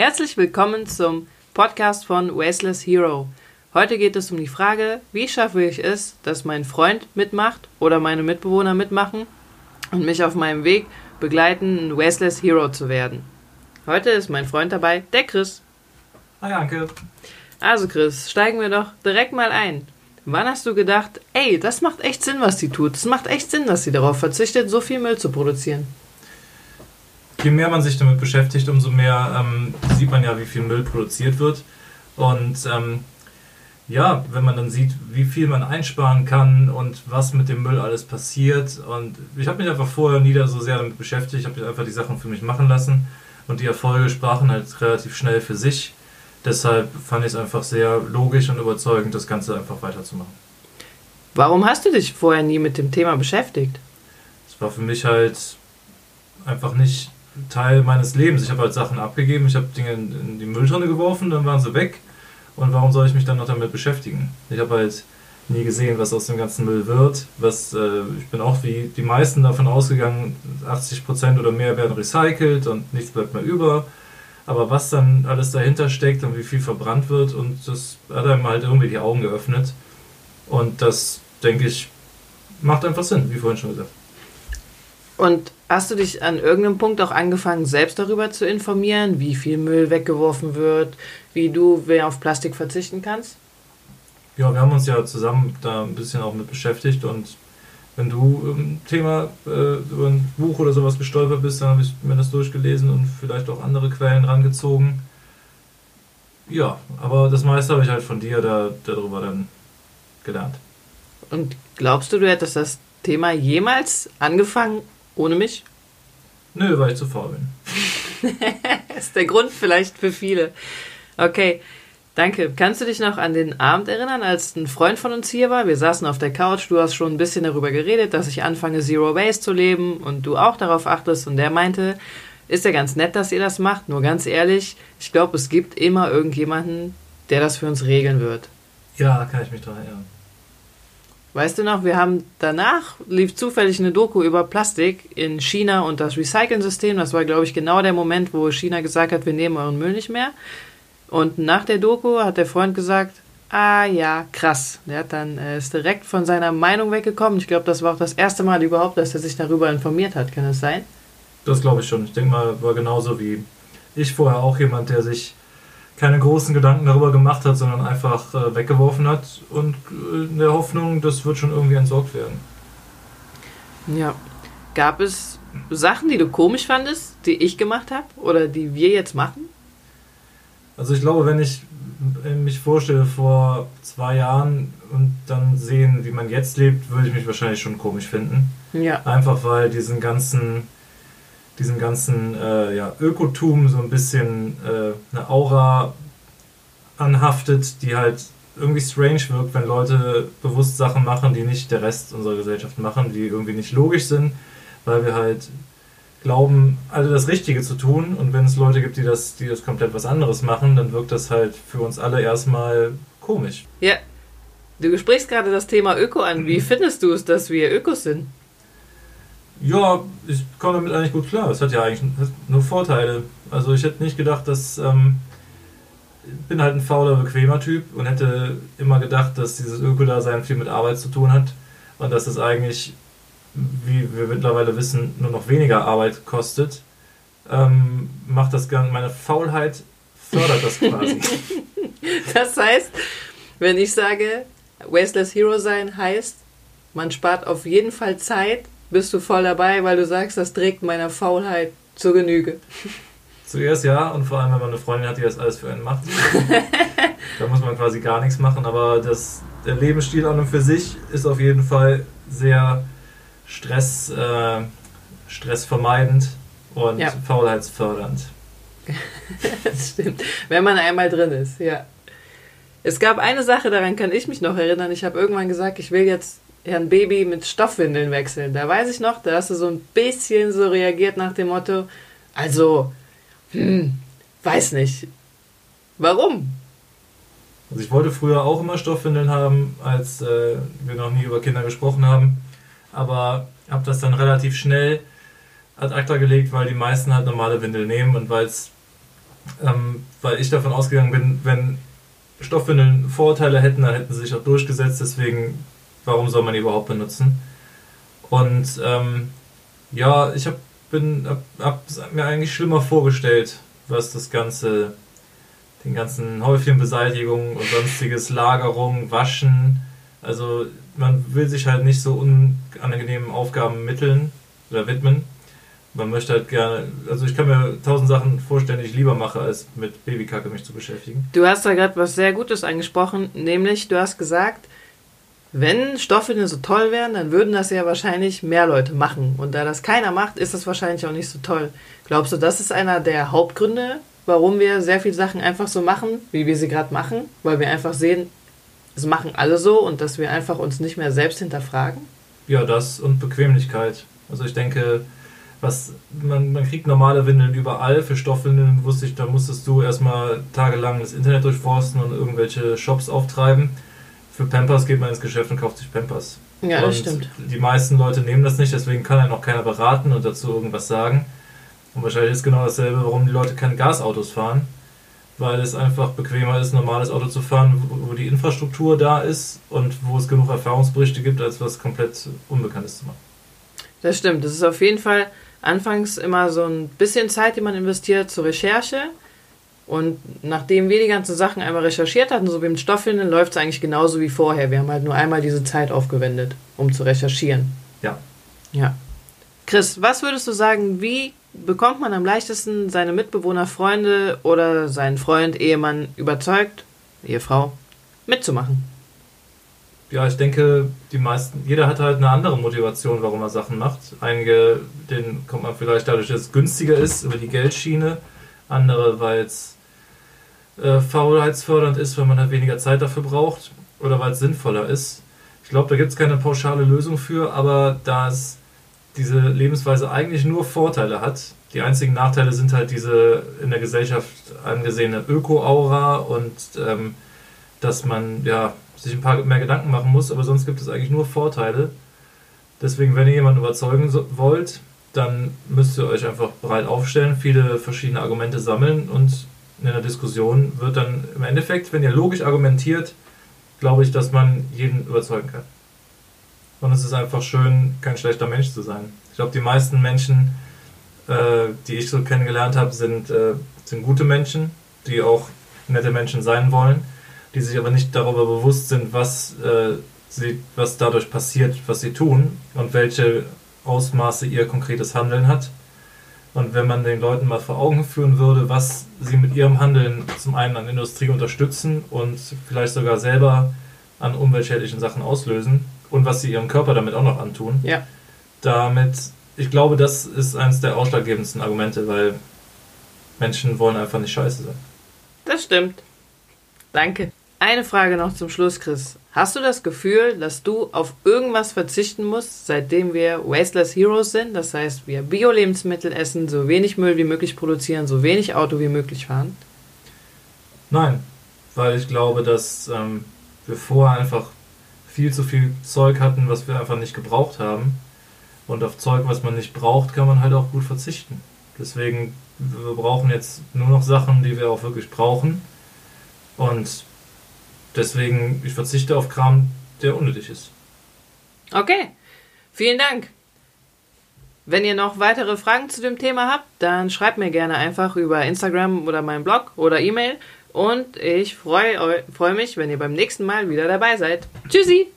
Herzlich willkommen zum Podcast von Wasteless Hero. Heute geht es um die Frage, wie schaffe ich es, dass mein Freund mitmacht oder meine Mitbewohner mitmachen und mich auf meinem Weg begleiten, ein Wasteless Hero zu werden. Heute ist mein Freund dabei, der Chris. Hi Anke. Also Chris, steigen wir doch direkt mal ein. Wann hast du gedacht, ey, das macht echt Sinn, was sie tut? Es macht echt Sinn, dass sie darauf verzichtet, so viel Müll zu produzieren. Je mehr man sich damit beschäftigt, umso mehr ähm, sieht man ja, wie viel Müll produziert wird. Und ähm, ja, wenn man dann sieht, wie viel man einsparen kann und was mit dem Müll alles passiert. Und ich habe mich einfach vorher nie so sehr damit beschäftigt. Ich habe einfach die Sachen für mich machen lassen. Und die Erfolge sprachen halt relativ schnell für sich. Deshalb fand ich es einfach sehr logisch und überzeugend, das Ganze einfach weiterzumachen. Warum hast du dich vorher nie mit dem Thema beschäftigt? Es war für mich halt einfach nicht Teil meines Lebens. Ich habe halt Sachen abgegeben, ich habe Dinge in, die Mülltonne geworfen, dann waren sie weg. Und warum soll ich mich dann noch damit beschäftigen? Ich habe halt nie gesehen, was aus dem ganzen Müll wird. Was, äh, ich bin auch wie die meisten davon ausgegangen, 80% oder mehr werden recycelt und nichts bleibt mehr über. Aber was dann alles dahinter steckt und wie viel verbrannt wird, und das hat einem halt irgendwie die Augen geöffnet. Und das, denke ich, macht einfach Sinn, wie vorhin schon gesagt. Und hast du dich an irgendeinem Punkt auch angefangen, selbst darüber zu informieren, wie viel Müll weggeworfen wird, wie du auf Plastik verzichten kannst? Ja, wir haben uns ja zusammen da ein bisschen auch mit beschäftigt und wenn du im Thema äh, über ein Buch oder sowas gestolpert bist, dann habe ich mir das durchgelesen und vielleicht auch andere Quellen rangezogen. Ja, aber das meiste habe ich halt von dir da, darüber dann gelernt. Und glaubst du, du hättest das Thema jemals angefangen ohne mich? Nö, weil ich zu faul bin. das ist der Grund vielleicht für viele. Okay, danke. Kannst du dich noch an den Abend erinnern, als ein Freund von uns hier war? Wir saßen auf der Couch, du hast schon ein bisschen darüber geredet, dass ich anfange, Zero Waste zu leben und du auch darauf achtest. Und der meinte, ist ja ganz nett, dass ihr das macht, nur ganz ehrlich, ich glaube, es gibt immer irgendjemanden, der das für uns regeln wird. Ja, kann ich mich dran erinnern. Weißt du noch, wir haben danach lief zufällig eine Doku über Plastik in China und das Recycling-System. Das war, glaube ich, genau der Moment, wo China gesagt hat, wir nehmen euren Müll nicht mehr. Und nach der Doku hat der Freund gesagt, ah ja, krass. Der hat dann äh, ist direkt von seiner Meinung weggekommen. Ich glaube, das war auch das erste Mal überhaupt, dass er sich darüber informiert hat. Kann das sein? Das glaube ich schon. Ich denke mal, war genauso wie ich vorher auch jemand, der sich keine großen Gedanken darüber gemacht hat, sondern einfach äh, weggeworfen hat und äh, in der Hoffnung, das wird schon irgendwie entsorgt werden. Ja. Gab es Sachen, die du komisch fandest, die ich gemacht habe oder die wir jetzt machen? Also ich glaube, wenn ich mich vorstelle vor zwei Jahren und dann sehen, wie man jetzt lebt, würde ich mich wahrscheinlich schon komisch finden. Ja. Einfach weil diesen ganzen diesem ganzen äh, ja, Ökotum so ein bisschen äh, eine Aura anhaftet, die halt irgendwie strange wirkt, wenn Leute bewusst Sachen machen, die nicht der Rest unserer Gesellschaft machen, die irgendwie nicht logisch sind, weil wir halt glauben, alle das Richtige zu tun und wenn es Leute gibt, die das, die das komplett was anderes machen, dann wirkt das halt für uns alle erstmal komisch. Ja, du sprichst gerade das Thema Öko an. Wie findest du es, dass wir Ökos sind? Ja, ich komme damit eigentlich gut klar. Es hat ja eigentlich nur Vorteile. Also ich hätte nicht gedacht, dass ähm, ich bin halt ein fauler, bequemer Typ und hätte immer gedacht, dass dieses Ökodasein viel mit Arbeit zu tun hat und dass es eigentlich, wie wir mittlerweile wissen, nur noch weniger Arbeit kostet. Ähm, macht das Ganze, meine Faulheit fördert das quasi. das heißt, wenn ich sage, Wasteless Hero sein heißt, man spart auf jeden Fall Zeit bist du voll dabei, weil du sagst, das trägt meiner Faulheit zur Genüge. Zuerst ja, und vor allem, wenn man eine Freundin hat, die das alles für einen macht. da muss man quasi gar nichts machen, aber das, der Lebensstil an und für sich ist auf jeden Fall sehr Stress, äh, stressvermeidend und ja. faulheitsfördernd. das stimmt. Wenn man einmal drin ist, ja. Es gab eine Sache, daran kann ich mich noch erinnern. Ich habe irgendwann gesagt, ich will jetzt ein Baby mit Stoffwindeln wechseln. Da weiß ich noch, da hast du so ein bisschen so reagiert nach dem Motto, also, hm, weiß nicht. Warum? Also ich wollte früher auch immer Stoffwindeln haben, als äh, wir noch nie über Kinder gesprochen haben. Aber habe das dann relativ schnell ad acta gelegt, weil die meisten halt normale Windeln nehmen und weil es ähm, weil ich davon ausgegangen bin, wenn Stoffwindeln Vorteile hätten, dann hätten sie sich auch durchgesetzt. Deswegen, warum soll man die überhaupt benutzen? Und ähm, ja, ich habe hab, hab mir eigentlich schlimmer vorgestellt, was das ganze, den ganzen Häufchenbeseitigung und sonstiges Lagerung, Waschen. Also man will sich halt nicht so unangenehmen Aufgaben mitteln oder widmen. Man möchte halt gerne, also ich kann mir tausend Sachen vorstellen, die ich lieber mache, als mit Babykacke mich zu beschäftigen. Du hast da gerade was sehr Gutes angesprochen, nämlich du hast gesagt, wenn Stoffwindeln so toll wären, dann würden das ja wahrscheinlich mehr Leute machen. Und da das keiner macht, ist das wahrscheinlich auch nicht so toll. Glaubst du, das ist einer der Hauptgründe, warum wir sehr viele Sachen einfach so machen, wie wir sie gerade machen? Weil wir einfach sehen, es machen alle so und dass wir einfach uns nicht mehr selbst hinterfragen? Ja, das und Bequemlichkeit. Also ich denke, was man, man kriegt normale Windeln überall. Für Stoffwindeln wusste ich, da musstest du erstmal tagelang das Internet durchforsten und irgendwelche Shops auftreiben. Für Pampers geht man ins Geschäft und kauft sich Pampers. Ja, und das stimmt. Die meisten Leute nehmen das nicht, deswegen kann einen auch keiner beraten und dazu irgendwas sagen. Und wahrscheinlich ist genau dasselbe, warum die Leute keine Gasautos fahren. Weil es einfach bequemer ist, ein normales Auto zu fahren, wo, wo die Infrastruktur da ist und wo es genug Erfahrungsberichte gibt, als was komplett Unbekanntes zu machen. Das stimmt. Das ist auf jeden Fall anfangs immer so ein bisschen Zeit, die man investiert zur Recherche. Und nachdem wir die ganzen Sachen einmal recherchiert hatten, so wie mit Stoffwindeln, läuft es eigentlich genauso wie vorher. Wir haben halt nur einmal diese Zeit aufgewendet, um zu recherchieren. Ja. Ja. Chris, was würdest du sagen, wie bekommt man am leichtesten seine Mitbewohner, Freunde oder seinen Freund, Ehemann überzeugt, Ehefrau, mitzumachen? Ja, ich denke, die meisten, jeder hat halt eine andere Motivation, warum er Sachen macht. Einige, denen kommt man vielleicht dadurch, dass es günstiger ist, über die Geldschiene. Andere, weil es äh, faulheitsfördernd ist, weil man halt weniger Zeit dafür braucht. Oder weil es sinnvoller ist. Ich glaube, da gibt es keine pauschale Lösung für, aber da es diese Lebensweise eigentlich nur Vorteile hat, die einzigen Nachteile sind halt diese in der Gesellschaft angesehene Öko-Aura und ähm, dass man ja sich ein paar mehr Gedanken machen muss, aber sonst gibt es eigentlich nur Vorteile. Deswegen, wenn ihr jemanden überzeugen so, wollt, dann müsst ihr euch einfach breit aufstellen, viele verschiedene Argumente sammeln und in einer Diskussion wird dann im Endeffekt, wenn ihr logisch argumentiert, glaube ich, dass man jeden überzeugen kann. Und es ist einfach schön, kein schlechter Mensch zu sein. Ich glaube, die meisten Menschen, äh, die ich so kennengelernt habe, sind, äh, sind gute Menschen, die auch nette Menschen sein wollen die sich aber nicht darüber bewusst sind, was, äh, sie, was dadurch passiert, was sie tun und welche Ausmaße ihr konkretes Handeln hat. Und wenn man den Leuten mal vor Augen führen würde, was sie mit ihrem Handeln zum einen an Industrie unterstützen und vielleicht sogar selber an umweltschädlichen Sachen auslösen und was sie ihrem Körper damit auch noch antun, Ja. damit, ich glaube, das ist eines der ausschlaggebendsten Argumente, weil Menschen wollen einfach nicht scheiße sein. Das stimmt. Danke. Eine Frage noch zum Schluss, Chris. Hast du das Gefühl, dass du auf irgendwas verzichten musst, seitdem wir Wasteless Heroes sind? Das heißt, wir Bio-Lebensmittel essen, so wenig Müll wie möglich produzieren, so wenig Auto wie möglich fahren? Nein, weil ich glaube, dass ähm, wir vorher einfach viel zu viel Zeug hatten, was wir einfach nicht gebraucht haben. Und auf Zeug, was man nicht braucht, kann man halt auch gut verzichten. Deswegen, wir brauchen jetzt nur noch Sachen, die wir auch wirklich brauchen. Und deswegen, ich verzichte auf Kram, der unnötig ist. Okay, vielen Dank. Wenn ihr noch weitere Fragen zu dem Thema habt, dann schreibt mir gerne einfach über Instagram oder meinen Blog oder E-Mail. Und ich freue freu mich, wenn ihr beim nächsten Mal wieder dabei seid. Tschüssi!